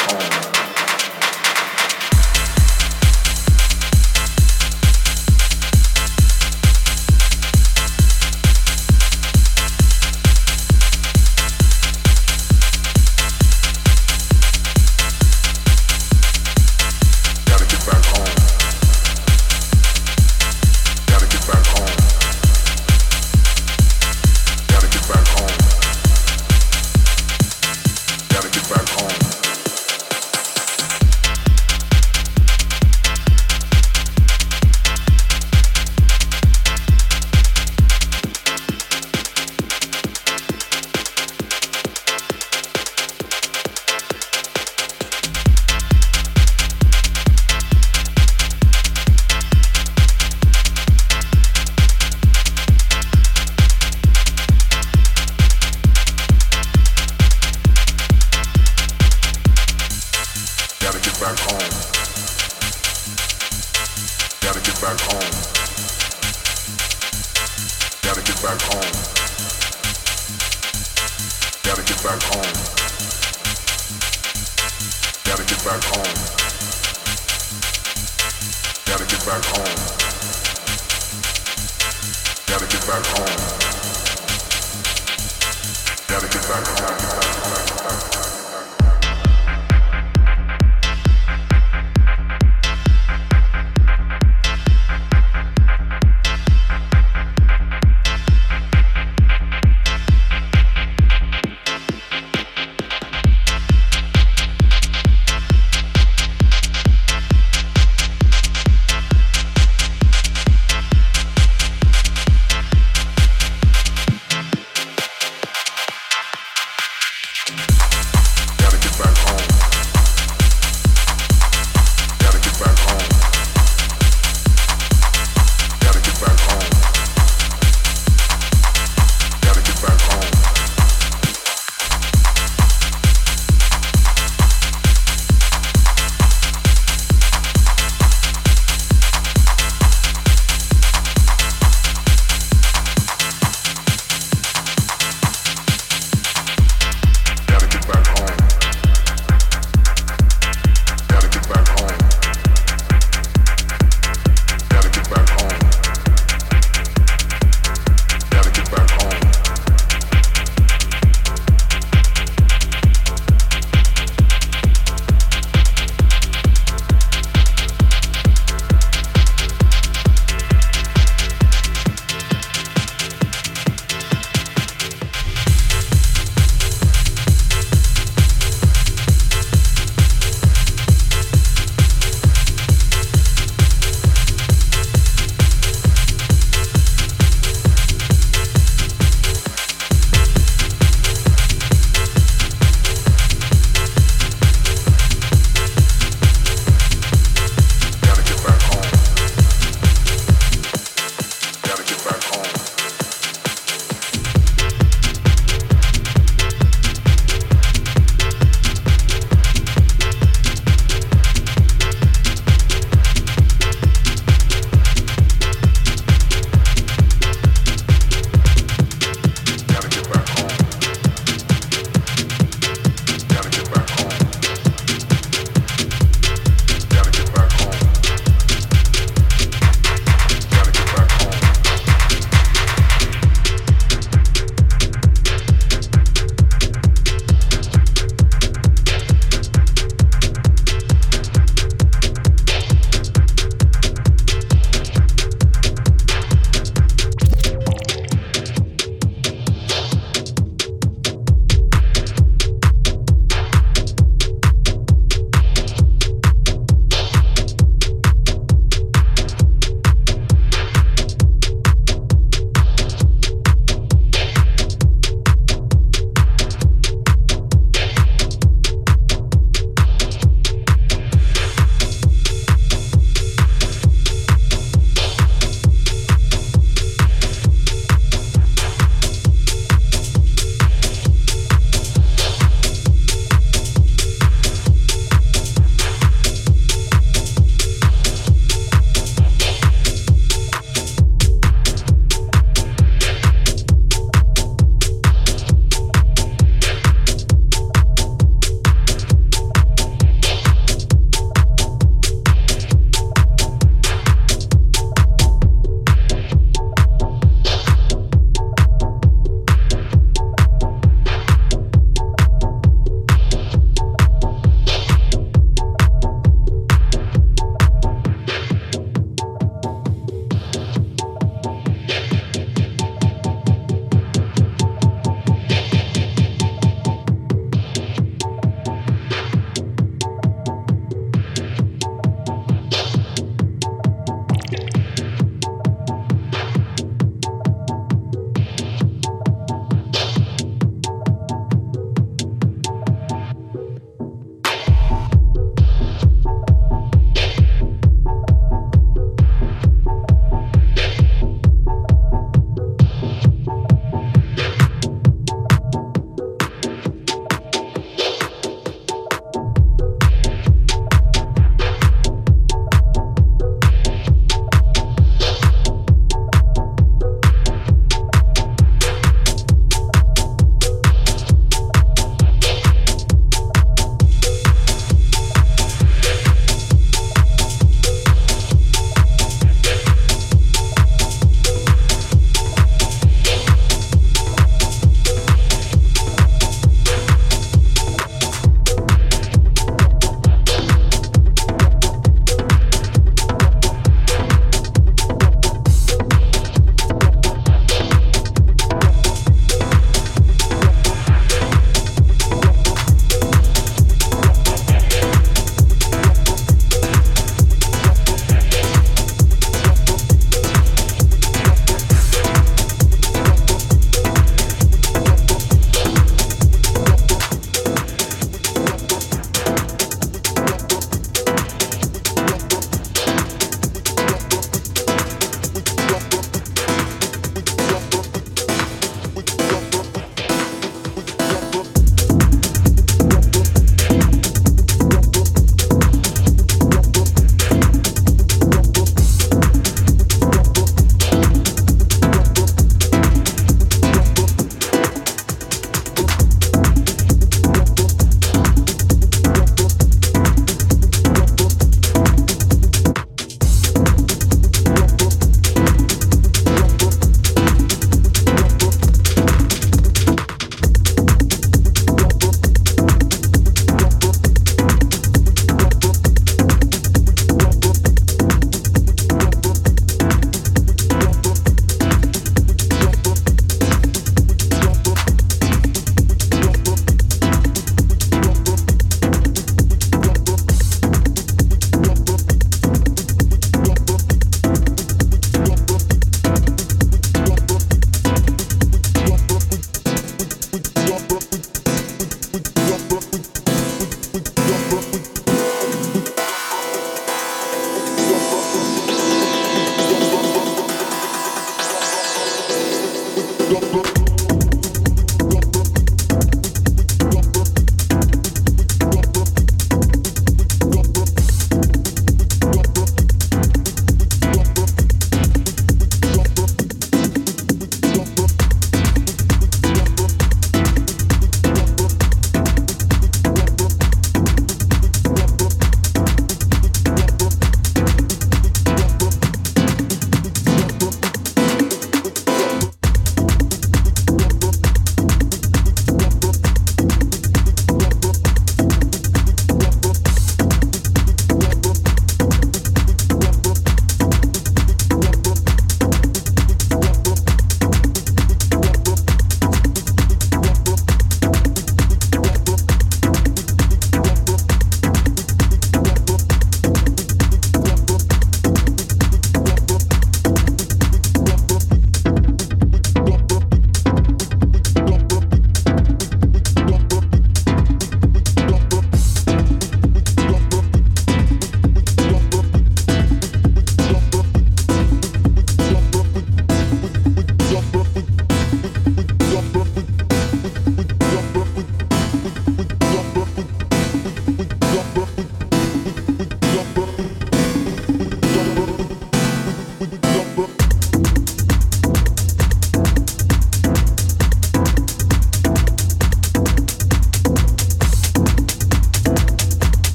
home.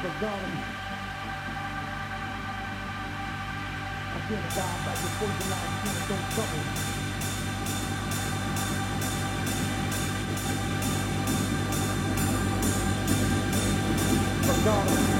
forgotten. I feel the God like poison ivy trouble.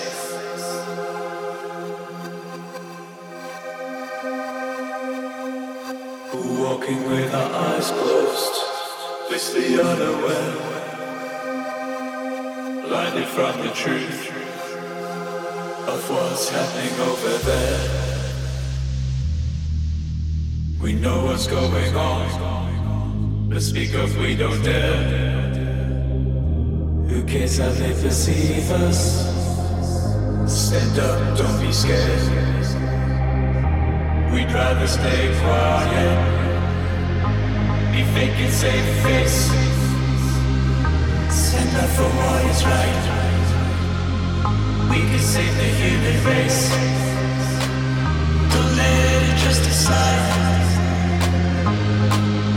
walking with our eyes closed, blissfully unaware, blinded from the truth of what's happening over there. We know what's going on, but speak of we don't dare. Who cares how they perceive us? Stand up, don't be scared. We'd rather stay quiet. Save face. Stand up for what is right. We can save the human race. Don't let.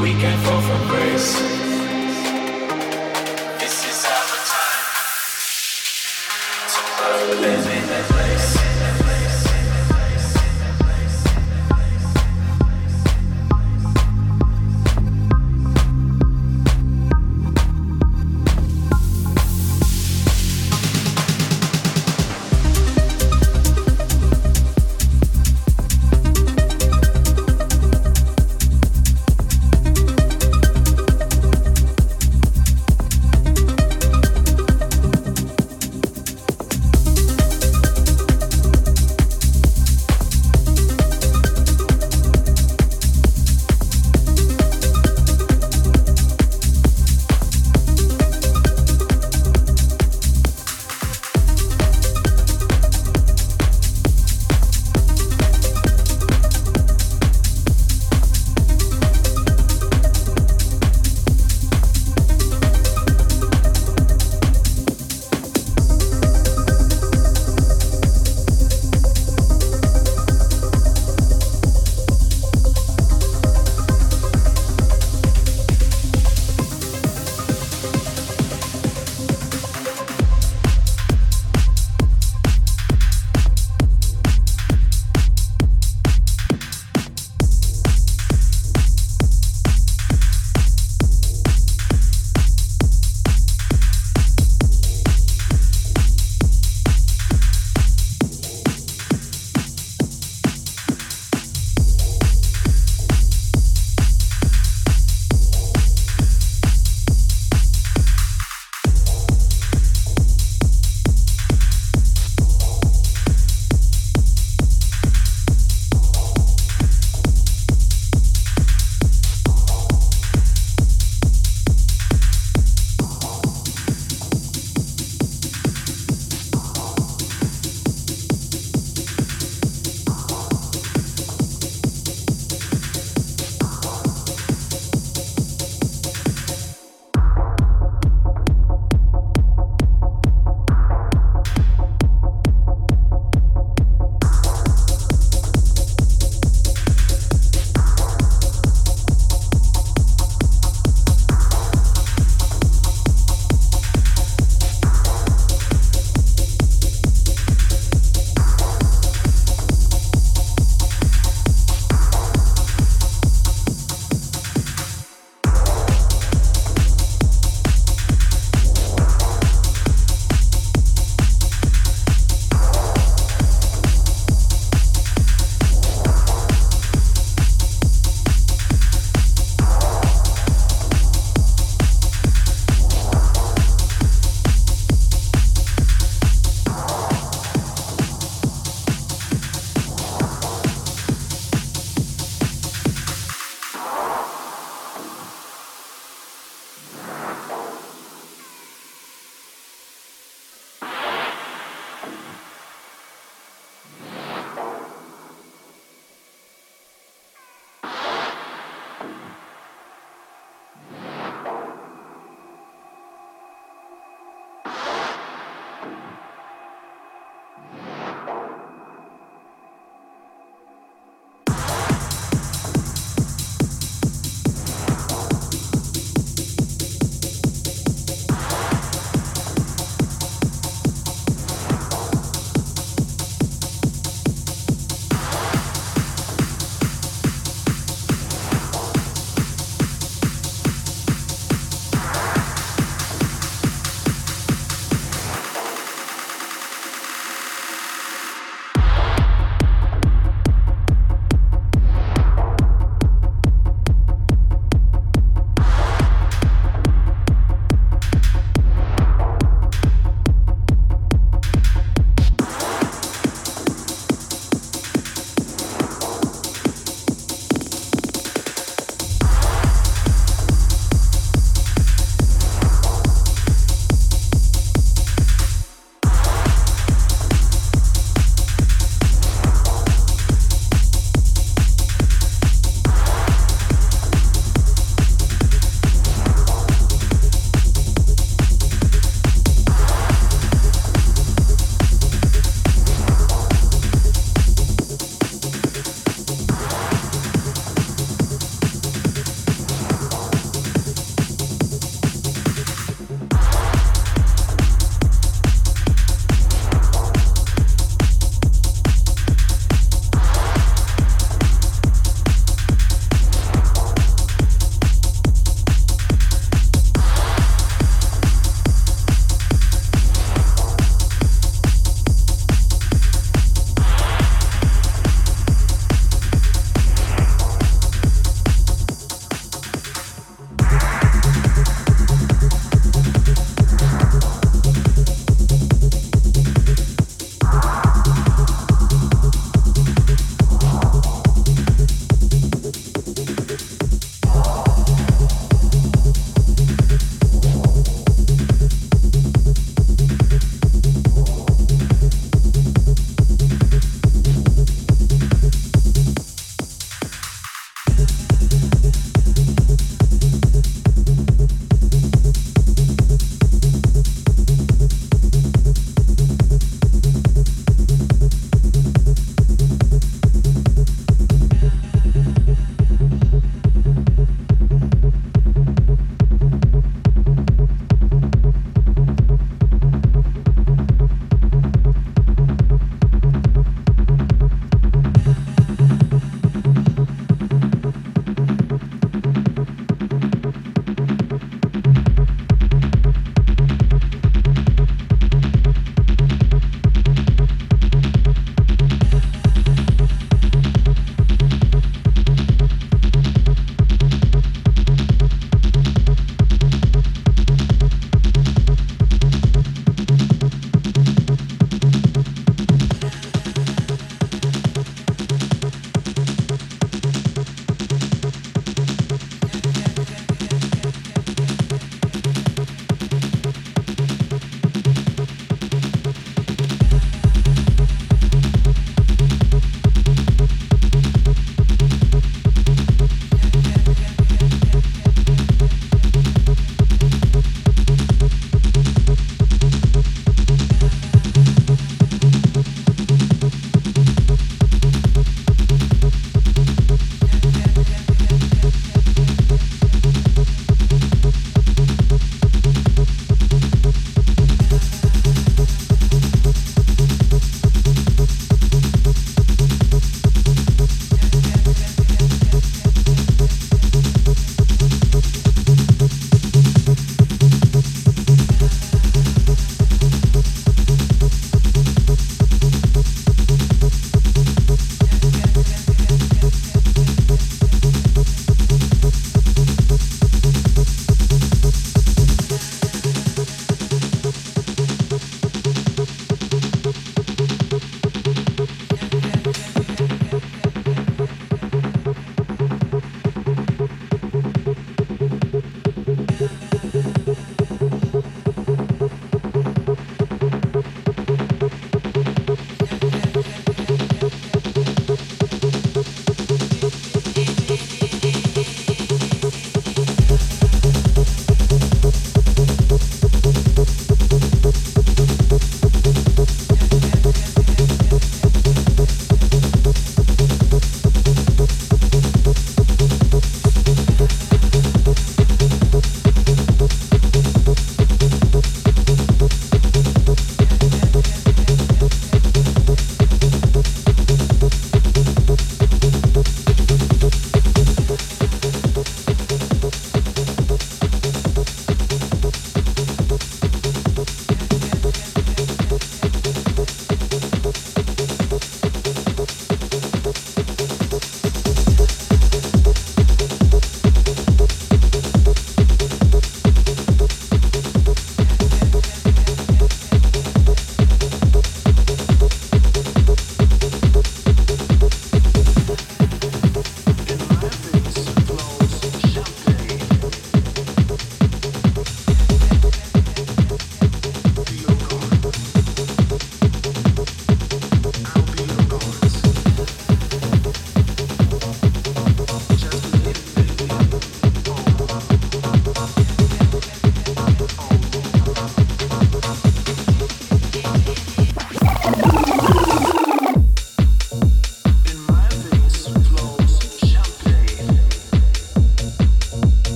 We can fall from grace.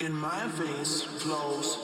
In my veins flows.